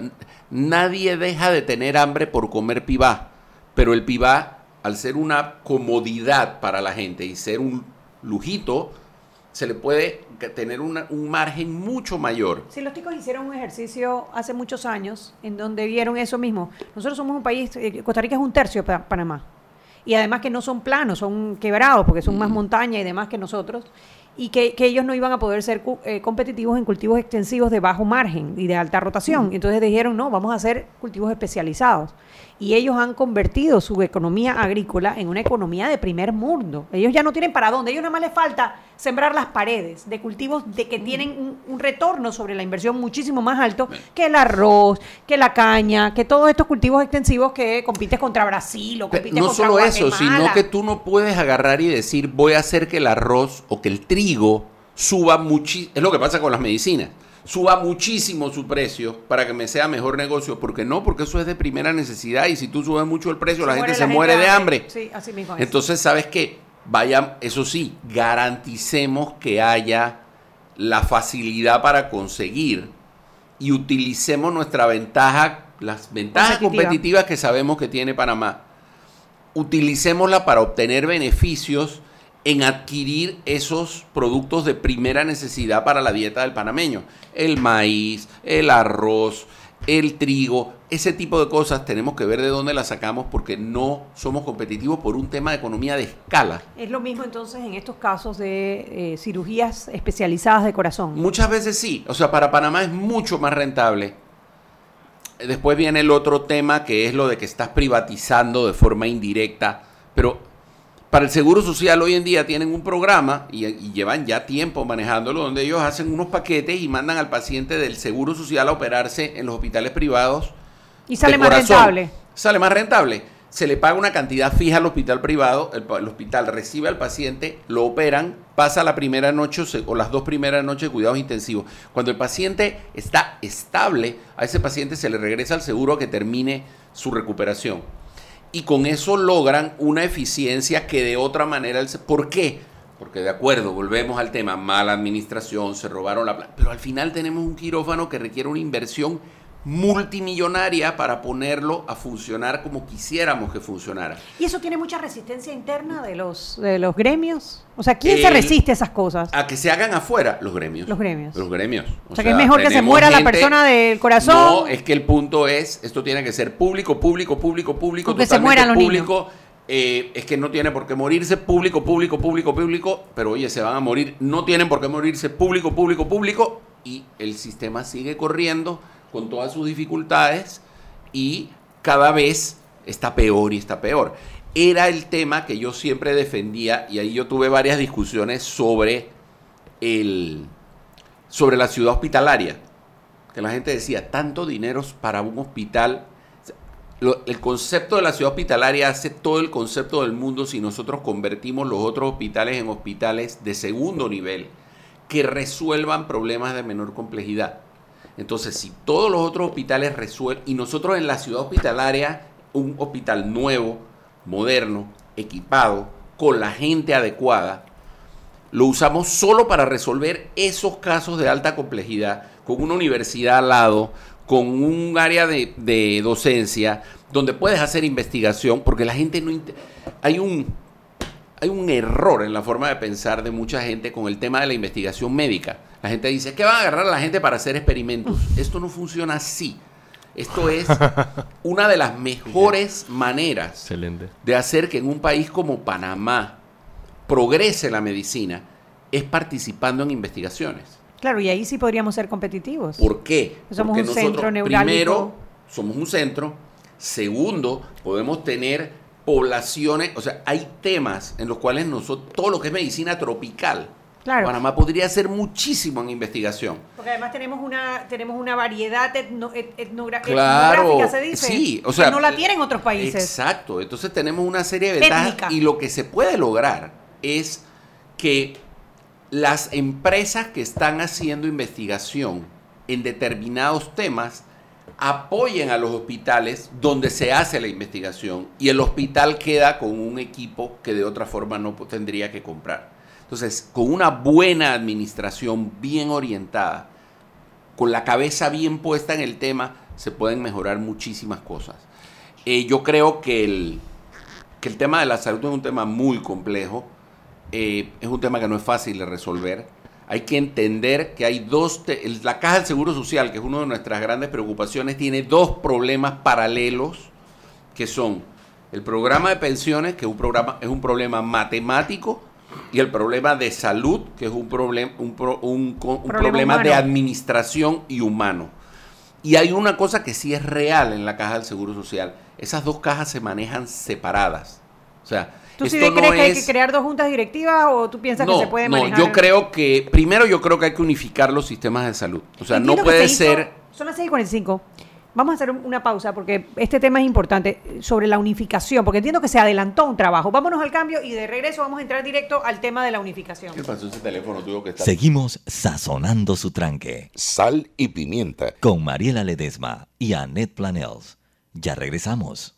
nadie deja de tener hambre por comer pibá, pero el pibá, al ser una comodidad para la gente y ser un lujito, se le puede tener una- un margen mucho mayor. Sí, los ticos hicieron un ejercicio hace muchos años en donde vieron eso mismo. Nosotros somos un país, eh, Costa Rica es un tercio de Pa- Panamá. Y además que no son planos, son quebrados porque son más montaña y demás que nosotros. Y que, que ellos no iban a poder ser eh, competitivos en cultivos extensivos de bajo margen y de alta rotación. Entonces dijeron, no, vamos a hacer cultivos especializados. Y ellos han convertido su economía agrícola en una economía de primer mundo. Ellos ya no tienen para dónde. ellos nada más les falta sembrar las paredes de cultivos de que tienen un, un retorno sobre la inversión muchísimo más alto que el arroz, que la caña, que todos estos cultivos extensivos que compites contra Brasil o compites No contra solo eso, sino que tú no puedes agarrar y decir voy a hacer que el arroz o que el trigo suba muchísimo. Es lo que pasa con las medicinas. Suba muchísimo su precio para que me sea mejor negocio. ¿Por qué no? Porque eso es de primera necesidad y si tú subes mucho el precio, la gente se muere de hambre. Sí, así mismo es. Entonces, ¿sabes qué? Vaya, eso sí, garanticemos que haya la facilidad para conseguir y utilicemos nuestra ventaja, las ventajas Competitiva. competitivas que sabemos que tiene Panamá. Utilicémosla para obtener beneficios en adquirir esos productos de primera necesidad para la dieta del panameño. El maíz, el arroz, el trigo, ese tipo de cosas tenemos que ver de dónde las sacamos porque no somos competitivos por un tema de economía de escala. Es lo mismo entonces en estos casos de eh, cirugías especializadas de corazón. Muchas veces sí, o sea, para Panamá es mucho más rentable. Después viene el otro tema que es lo de que estás privatizando de forma indirecta, pero para el Seguro Social hoy en día tienen un programa y, y llevan ya tiempo manejándolo donde ellos hacen unos paquetes y mandan al paciente del Seguro Social a operarse en los hospitales privados. Y sale más corazón. rentable. Sale más rentable. Se le paga una cantidad fija al hospital privado, el, el hospital recibe al paciente, lo operan, pasa la primera noche o se- o las dos primeras noches de cuidados intensivos. Cuando el paciente está estable, a ese paciente se le regresa al seguro a que termine su recuperación. Y con eso logran una eficiencia que de otra manera... el ¿Por qué? Porque de acuerdo, volvemos al tema, mala administración, se robaron la plata. Pero al final tenemos un quirófano que requiere una inversión multimillonaria para ponerlo a funcionar como quisiéramos que funcionara. ¿Y eso tiene mucha resistencia interna de los, de los gremios? O sea, ¿quién se El- resiste a esas cosas? A que se hagan afuera los gremios. Los gremios. Los gremios. O sea, que es mejor que se muera la persona del corazón. No, es que el punto es, esto tiene que ser público, público, público, público, Con que se mueran los público. Eh, es que no tiene por qué morirse público, público, público, público, pero oye, se van a morir, no tienen por qué morirse público, público, público, y el sistema sigue corriendo con todas sus dificultades y cada vez está peor y está peor. Era el tema que yo siempre defendía y ahí yo tuve varias discusiones sobre el sobre la ciudad hospitalaria. Que la gente decía, tanto dinero para un hospital. El concepto de la ciudad hospitalaria hace todo el concepto del mundo si nosotros convertimos los otros hospitales en hospitales de segundo nivel que resuelvan problemas de menor complejidad. Entonces, si todos los otros hospitales resuelven, y nosotros en la ciudad hospitalaria, un hospital nuevo, moderno, equipado, con la gente adecuada, lo usamos solo para resolver esos casos de alta complejidad, con una universidad al lado, con un área de, docencia, donde puedes hacer investigación, porque la gente no... Hay un, hay un error en la forma de pensar de mucha gente con el tema de la investigación médica. La gente dice, ¿qué van a agarrar a la gente para hacer experimentos? Esto no funciona así. Esto es una de las mejores maneras Excelente. de hacer que en un país como Panamá progrese la medicina es participando en investigaciones. Claro, y ahí sí podríamos ser competitivos. ¿Por qué? Somos Porque un centro neurálgico. Primero, somos un centro. Segundo, podemos tener poblaciones, o sea, hay temas en los cuales nosotros, todo lo que es medicina tropical, Claro. Panamá podría hacer muchísimo en investigación. Porque además tenemos una tenemos una variedad etno- et- etnogra- Claro, etnográfica, se dice. sí, o que sea, no la tienen otros países. Exacto, entonces tenemos una serie de ventajas Técnica. y lo que se puede lograr es que las empresas que están haciendo investigación en determinados temas apoyen a los hospitales donde se hace la investigación y el hospital queda con un equipo que de otra forma no tendría que comprar. Entonces, con una buena administración bien orientada, con la cabeza bien puesta en el tema, se pueden mejorar muchísimas cosas. Eh, yo creo que el, que el tema de la salud es un tema muy complejo, eh, es un tema que no es fácil de resolver. Hay que entender que hay dos, la caja del Seguro Social, que es una de nuestras grandes preocupaciones, tiene dos problemas paralelos, que son el programa de pensiones, que es un, programa, es un problema matemático, y el problema de salud, que es un, problem- un, pro- un co- un Problema de administración y humano. Y hay una cosa que sí es real en la caja del Seguro Social. Esas dos cajas se manejan separadas. O sea, ¿Tú sí crees no que hay es- que crear dos juntas directivas o tú piensas no, que se puede no, manejar? yo creo que, primero yo creo que hay que unificar los sistemas de salud. O sea, Entiendo no puede se hizo- ser... Son las 6.45. Vamos a hacer un- una pausa porque este tema es importante eh, sobre la unificación, porque entiendo que se adelantó un trabajo. Vámonos al cambio y de regreso vamos a entrar directo al tema de la unificación. ¿Qué pasó ese teléfono tuyo que está? Seguimos sazonando su tranque. Sal y pimienta. Con Mariela Ledesma y Annette Planels. Ya regresamos.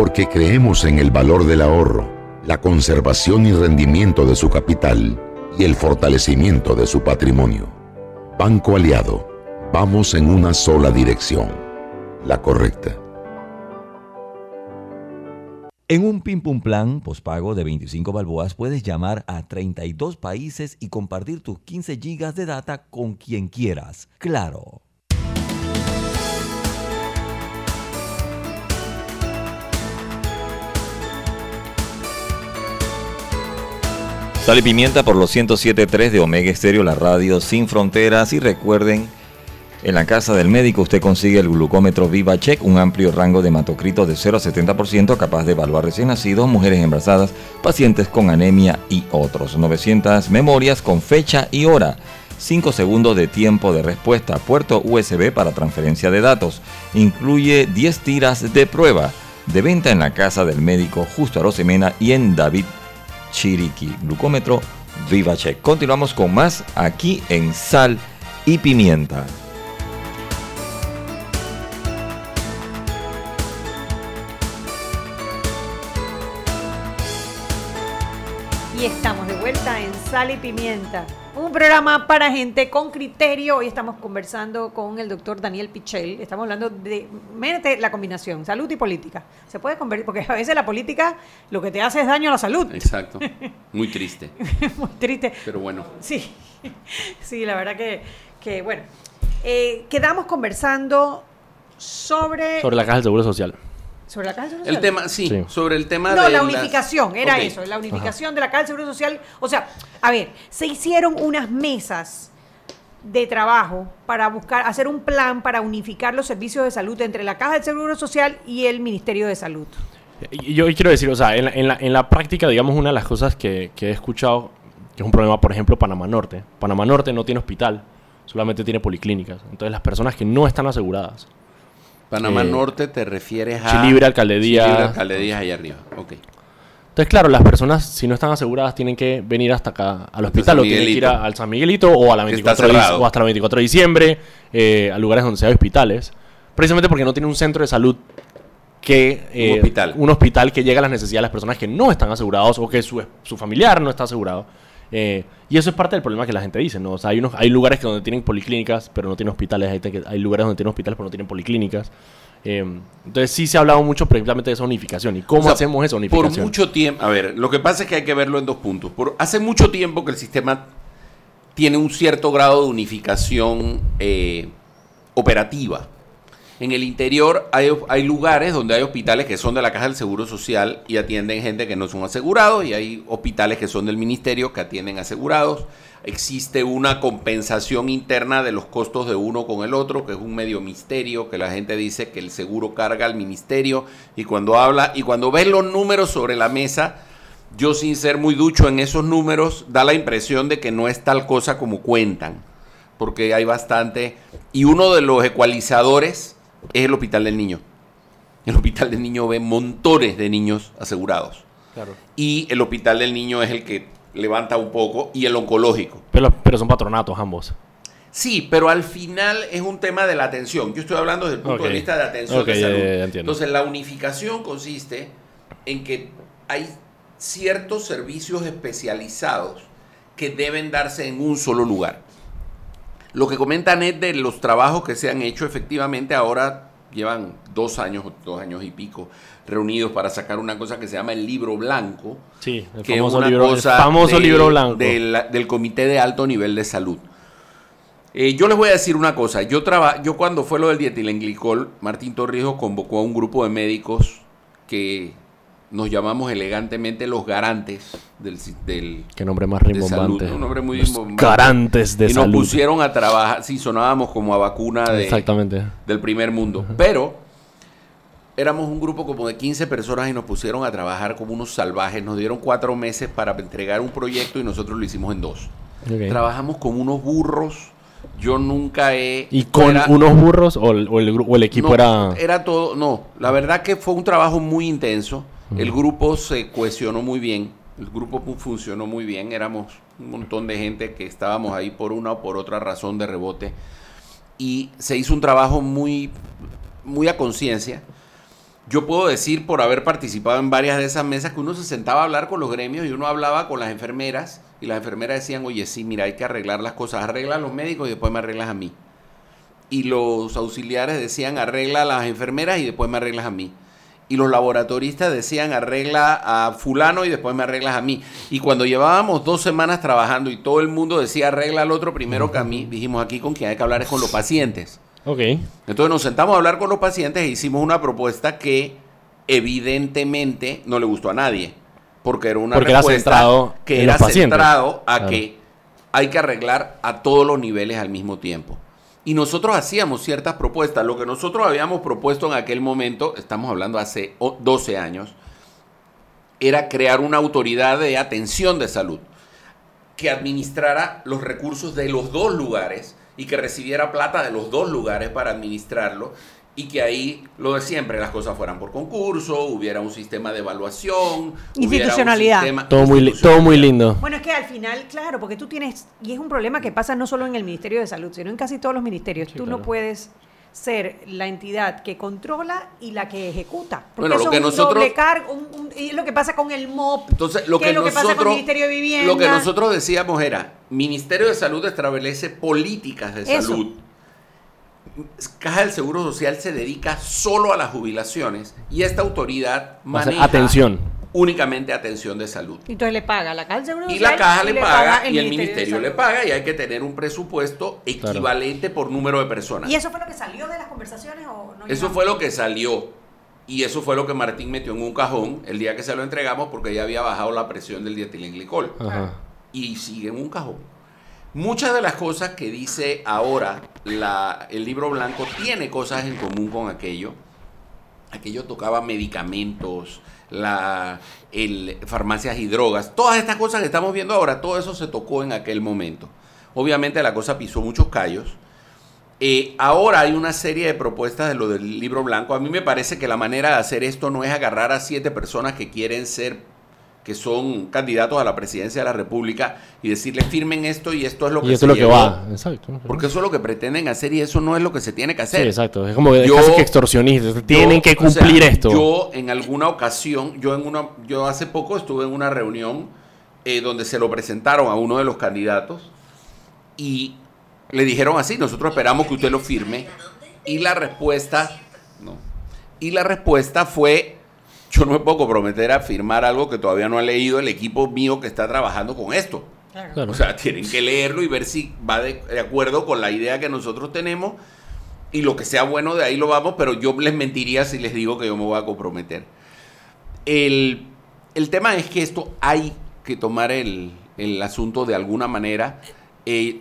porque creemos en el valor del ahorro, la conservación y rendimiento de su capital y el fortalecimiento de su patrimonio. Banco Aliado, vamos en una sola dirección, la correcta. En un Pim Pum Plan pospago de 25 balboas puedes llamar a 32 países y compartir tus 15 gigas de data con quien quieras. Claro. Sal y pimienta por los 107.3 de Omega Estéreo, la radio sin fronteras. Y recuerden, en la casa del médico usted consigue el glucómetro VivaCheck, un amplio rango de hematocritos de 0 a 70% capaz de evaluar recién nacidos, mujeres embarazadas, pacientes con anemia y otros. 900 memorias con fecha y hora. 5 segundos de tiempo de respuesta. Puerto USB para transferencia de datos. Incluye 10 tiras de prueba. De venta en la casa del médico justo a Rosemena y en David Chiriquí. Glucómetro VivaCheck. Continuamos con más aquí en Sal y Pimienta. Y estamos de vuelta en Sal y Pimienta, un programa para gente con criterio. Hoy estamos conversando con el doctor Daniel Pichel. Estamos hablando de mírate la combinación, salud y política. Se puede convertir, porque a veces la política lo que te hace es daño a la salud. Exacto. Muy triste. Muy triste. Pero bueno. Sí, sí, la verdad que, que bueno. Eh, quedamos conversando sobre... Sobre la caja del Seguro Social. ¿Sobre la Caja del Seguro El Social? tema, sí, Sí. sobre el tema No, de la las- unificación, era eso, la unificación de la Caja del Seguro Social. O sea, a ver, se hicieron unas mesas de trabajo para buscar, hacer un plan para unificar los servicios de salud entre la Caja del Seguro Social y el Ministerio de Salud. Y Yo quiero decir, o sea, en la, en la- en la práctica, digamos, una de las cosas que, que he escuchado, que es un problema, por ejemplo, Panamá Norte. Panamá Norte no tiene hospital, solamente tiene policlínicas. Entonces, las personas que no están aseguradas. Panamá eh, Norte te refieres a... Chilibre, Alcaldía. Chilibre, Alcaldía, allá arriba. Ok. Entonces, claro, las personas, si no están aseguradas, tienen que venir hasta acá al hospital o tienen que ir a- al San Miguelito o, a la Que está 24 de, o hasta la 24 de diciembre, eh, a lugares donde sea hospitales, precisamente porque no tiene un centro de salud que... eh, hospital. un hospital que llegue a las necesidades de las personas que no están asegurados o que su, su familiar no está asegurado. Eh, y eso es parte del problema que la gente dice, ¿no? O sea, hay, unos, hay lugares que donde tienen policlínicas, pero no tienen hospitales. Hay, hay lugares donde tienen hospitales, pero no tienen policlínicas. Eh, entonces sí se ha hablado mucho precisamente de esa unificación. ¿Y cómo O sea, hacemos esa Por unificación? mucho tiempo, a ver, lo que pasa es que hay que verlo en dos puntos. Por, hace mucho tiempo que el sistema tiene un cierto grado de unificación eh, operativa. En el interior hay, hay lugares donde hay hospitales que son de la Caja del Seguro Social y atienden gente que no son asegurados y hay hospitales que son del ministerio que atienden asegurados. Existe una compensación interna de los costos de uno con el otro, que es un medio misterio, que la gente dice que el seguro carga al ministerio y cuando habla y cuando ves los números sobre la mesa, yo sin ser muy ducho en esos números, da la impresión de que no es tal cosa como cuentan, porque hay bastante. Y uno de los ecualizadores es el Hospital del Niño. El Hospital del Niño ve montones de niños asegurados. Claro. Y el Hospital del Niño es el que levanta un poco, y el oncológico. Pero, pero son patronatos ambos. Sí, pero al final es un tema de la atención. Yo estoy hablando desde el punto de vista de atención Ok, de ya, salud. ya, ya entiendo. Entonces, la unificación consiste en que hay ciertos servicios especializados que deben darse en un solo lugar. Lo que comenta Ned de los trabajos que se han hecho, efectivamente ahora llevan dos años, dos años y pico reunidos para sacar una cosa que se llama el libro blanco. Sí, el que es famoso una libro- el cosa famoso del- libro blanco. Del, del Comité de Alto Nivel de Salud. Eh, yo les voy a decir una cosa. Yo, traba, yo cuando fue lo del dietilenglicol, Martín Torrijos convocó a un grupo de médicos que nos llamamos elegantemente los garantes del, del Qué nombre más de salud, rimbombante. Un nombre muy Los rimbombante. garantes de y salud. nos pusieron a trabajar, sí, sonábamos como a vacuna de, Exactamente. del primer mundo. Pero éramos un grupo como de 15 personas y nos pusieron a trabajar como unos salvajes. Nos dieron cuatro meses para entregar un proyecto y nosotros lo hicimos en dos. Trabajamos como unos burros. Yo nunca he... ¿Y con era- unos burros o el, o el o el equipo no, era...? Era todo, no. La verdad que fue un trabajo muy intenso. El grupo se cohesionó muy bien. El grupo fu- funcionó muy bien. Éramos un montón de gente que estábamos ahí por una o por otra razón de rebote. Y se hizo un trabajo muy, muy a conciencia. Yo puedo decir, por haber participado en varias de esas mesas, que uno se sentaba a hablar con los gremios y uno hablaba con las enfermeras y las enfermeras decían, oye, sí, mira, hay que arreglar las cosas, arregla a los médicos y después me arreglas a mí. Y los auxiliares decían, arregla a las enfermeras y después me arreglas a mí. Y los laboratoristas decían, arregla a fulano y después me arreglas a mí. Y cuando llevábamos dos semanas trabajando y todo el mundo decía, arregla al otro primero que a mí, dijimos, aquí con quien hay que hablar es con los pacientes. Ok. Entonces nos sentamos a hablar con los pacientes e hicimos una propuesta que evidentemente no le gustó a nadie. Porque era una Porque era respuesta centrado que era pacientes. centrado a Claro. que hay que arreglar a todos los niveles al mismo tiempo. Y nosotros hacíamos ciertas propuestas. Lo que nosotros habíamos propuesto en aquel momento, estamos hablando hace o- 12 años, era crear una autoridad de atención de salud que administrara los recursos de los dos lugares y que recibiera plata de los dos lugares para administrarlo y que ahí lo de siempre, las cosas fueran por concurso, hubiera un sistema de evaluación, hubiera un Institucionalidad. sistema- Todo muy, li- todo muy lindo. Bueno, es que al final, claro, porque tú tienes, y es un problema que pasa no solo en el Ministerio de Salud, sino en casi todos los ministerios. tú no puedes ser la entidad que controla y la que ejecuta. Porque Bueno, lo eso que es un nosotros- doble cargo, un- un- y es lo que pasa con el MOP, Entonces, lo que que, es lo que pasa con el nosotros, Ministerio de Vivienda. lo que nosotros decíamos era, Ministerio de Salud establece políticas de Eso. salud. Caja del Seguro Social se dedica solo a las jubilaciones y esta autoridad Va a ser maneja atención. únicamente atención de salud. Entonces le paga la Caja del Seguro Y Social la caja le paga y el ministerio le paga y hay que tener un presupuesto equivalente por número de personas. ¿Y eso fue lo que salió de las conversaciones o no? Eso fue lo que salió. Y eso fue lo que Martín metió en un cajón el día que se lo entregamos porque ya había bajado la presión del dietilenglicol. Ajá. Y sigue en un cajón. Muchas de las cosas que dice ahora el libro blanco tiene cosas en común con aquello. Aquello tocaba medicamentos, farmacias y drogas. Todas estas cosas que estamos viendo ahora, todo eso se tocó en aquel momento. Obviamente la cosa pisó muchos callos. Eh, ahora hay una serie de propuestas de lo del libro blanco. A mí me parece que la manera de hacer esto no es agarrar a siete personas que quieren ser, que son candidatos a la presidencia de la República y decirles firmen esto y esto es lo que Y esto se es lo que llevó". va. Exacto. Porque eso es lo que pretenden hacer y eso no es lo que se tiene que hacer. Sí, exacto. Es como Yo- casi que extorsionistas. Tienen yo, que o sea, cumplir esto. Yo en alguna ocasión, yo en una, yo hace poco estuve en una reunión eh, donde se lo presentaron a uno de los candidatos y le dijeron así, nosotros esperamos que usted lo firme y la respuesta, no, y la respuesta fue, yo no me puedo comprometer a firmar algo que todavía no ha leído el equipo mío que está trabajando con esto. Claro. O sea, tienen que leerlo y ver si va de, de acuerdo con la idea que nosotros tenemos y lo que sea bueno de ahí lo vamos, pero yo les mentiría si les digo que yo me voy a comprometer. El, el tema es que esto hay que tomar el, el asunto de alguna manera. Eh,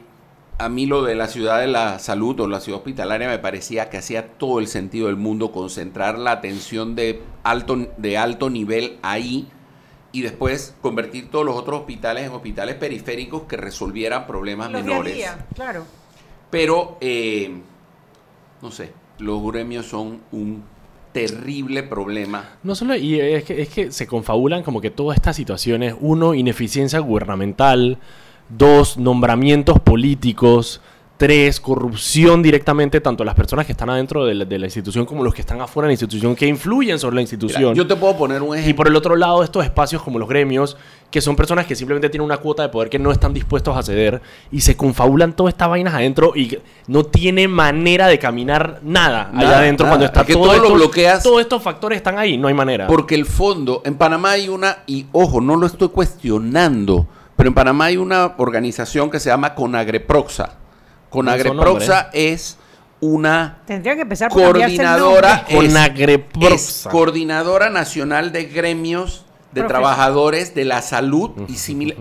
a mí lo de la ciudad de la salud o la ciudad hospitalaria me parecía que hacía todo el sentido del mundo concentrar la atención de alto, de alto nivel ahí y después convertir todos los otros hospitales en hospitales periféricos que resolvieran problemas Los día a menores. día, claro. Pero, eh, no sé, los gremios son un terrible problema. No solo, y es que, es que se confabulan como que todas estas situaciones, uno, ineficiencia gubernamental, dos, nombramientos políticos, estrés, corrupción directamente, tanto las personas que están adentro de la, de la institución como los que están afuera de la institución, que influyen sobre la institución. Mira, yo te puedo poner un ejemplo. Y por el otro lado, estos espacios como los gremios, que son personas que simplemente tienen una cuota de poder que no están dispuestos a ceder y se confabulan todas estas vainas adentro y no tiene manera de caminar nada, allá adentro nada. cuando está Es que todo todo lo esto- bloqueas. Todos estos factores están ahí, no hay manera. Porque el fondo, en Panamá hay una, y ojo, no lo estoy cuestionando, pero en Panamá hay una organización que se llama Conagreproxa. Conagreproxa es una Tendría que empezar por el coordinadora, es, Conagreproxa. es coordinadora nacional de gremios de trabajadores de la salud y,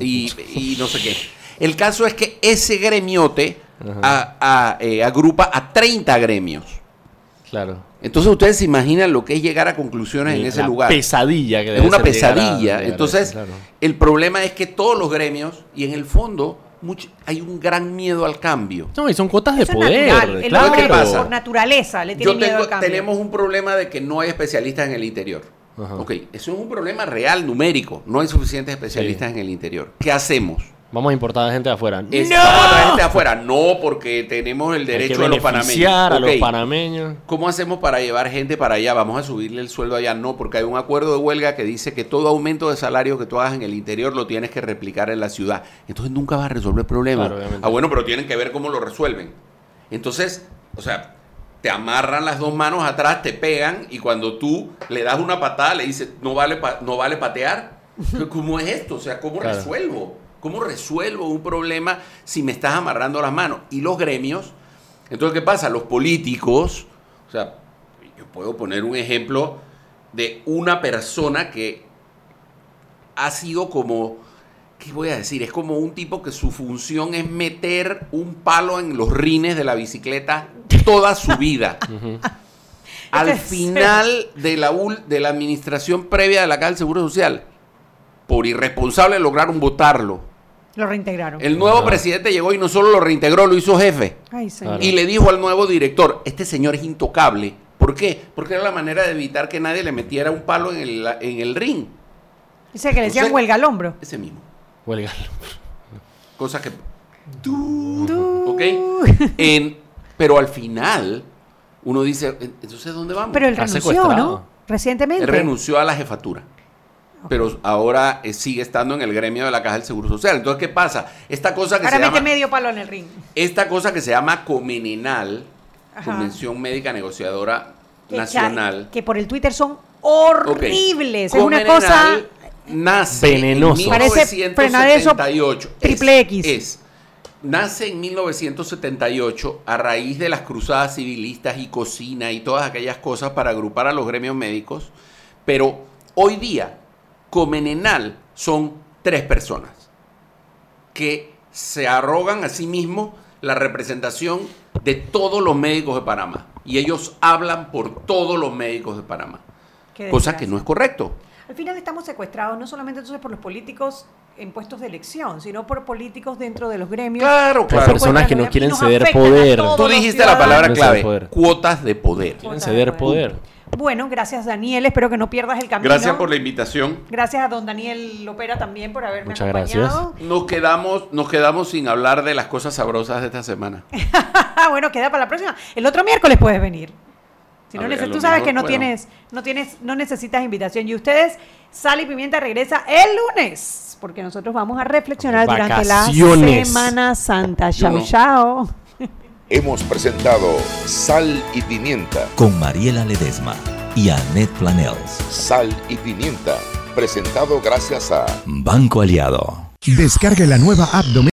y, y no sé qué. El caso es que ese gremiote a- a- eh, agrupa a 30 gremios. Claro. Entonces ustedes se imaginan lo que es llegar a conclusiones en ese La lugar. pesadilla que es debe una ser llegar a- pesadilla. llegar a eso, Entonces, claro. el problema es que todos los gremios, y en el fondo, hay un gran miedo al cambio. No, y son cuotas de Eso es poder. natural. El claro. hombre ¿Qué pasa? por naturaleza le tiene Yo miedo tengo, al cambio. tenemos un problema de que no hay especialistas en el interior. Ok, eso es un problema real, numérico. No hay suficientes especialistas en el interior. ¿Qué hacemos? Vamos a importar a gente de afuera. Es- vamos a traer gente de afuera. No, porque tenemos el derecho de los panameños. a los Ok. panameños. ¿Cómo hacemos para llevar gente para allá? Vamos a subirle el sueldo allá. No, porque hay un acuerdo de huelga que dice que todo aumento de salario que tú hagas en el interior lo tienes que replicar en la ciudad. Entonces nunca vas a resolver el problema. Claro, ah, bueno, pero tienen que ver cómo lo resuelven. Entonces, o sea, te amarran las dos manos atrás, te pegan y cuando tú le das una patada le dices, no vale, pa- no vale patear. ¿Cómo es esto? O sea, ¿cómo Claro. resuelvo? ¿Cómo resuelvo un problema si me estás amarrando las manos? Y los gremios, entonces, ¿qué pasa? Los políticos, o sea, yo puedo poner un ejemplo de una persona que ha sido como, ¿qué voy a decir? Es como un tipo que su función es meter un palo en los rines de la bicicleta toda su vida. Al final de la, ul- de la administración previa de la Caja del Seguro Social, por irresponsable lograron votarlo. Lo reintegraron. El nuevo presidente llegó y no solo lo reintegró, lo hizo jefe. Ay, señor. Y le dijo al nuevo director, este señor es intocable. ¿Por qué? Porque era la manera de evitar que nadie le metiera un palo en el, en el ring. Dice que le decían Entonces- huelga al hombro. Ese mismo. Huelga. Cosa que... ¿Ok? En- pero al final, uno dice, entonces ¿dónde vamos? Pero él renunció, ¿no? Recientemente. Él renunció a la jefatura. Pero ahora eh, sigue estando en el gremio de la Caja del Seguro Social. Entonces, ¿qué pasa? Esta cosa que Ahora se mete llama... medio palo en el ring. Esta cosa que se llama Comenenal, Ajá. Convención Médica Negociadora Que Nacional. Que por el Twitter son horribles. Es una cosa. nace Venenoso. en Parece frenar eso 1978. triple Es- X. Es, nace en 1978 a raíz de las cruzadas civilistas y cocina y todas aquellas cosas para agrupar a los gremios médicos, pero hoy día Comenenal son tres personas que se arrogan a sí mismos la representación de todos los médicos de Panamá y ellos hablan por todos los médicos de Panamá, cosa que no es correcto. Al final estamos secuestrados no solamente entonces por los políticos en puestos de elección, sino por políticos dentro de los gremios. Claro. Hay personas que no quieren ceder poder. Tú dijiste la palabra clave, cuotas de poder. Quieren ceder poder. Bueno, gracias Daniel, espero que no pierdas el camino. Gracias por la invitación. Gracias a don Daniel Lopera también por haberme Muchas acompañado. Nos quedamos, nos quedamos sin hablar de las cosas sabrosas de esta semana. Bueno, queda para la próxima. El otro miércoles puedes venir. Si no ver, tú sabes mejor que no tienes, no tienes, no necesitas invitación. Y ustedes, Sal y Pimienta regresa el lunes, porque nosotros vamos a reflexionar durante la. Semana Santa. Chao, no. chao. Hemos presentado Sal y Pimienta. Con Mariela Ledesma y Annette Planels. Sal y Pimienta. Presentado gracias a Banco Aliado. Descargue la nueva app